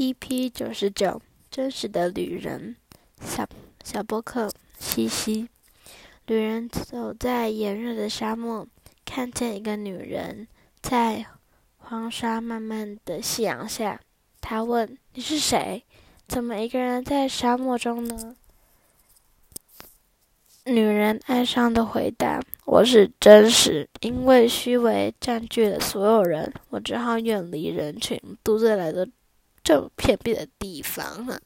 EP 九十九，真实的旅人，小小波克西西。旅人走在炎热的沙漠，看见一个女人在黄沙漫漫的夕阳下。他问：“你是谁？怎么一个人在沙漠中呢？”女人哀伤的回答：“我是真实，因为虚伪占据了所有人，我只好远离人群，独自来到这么偏僻的地方。”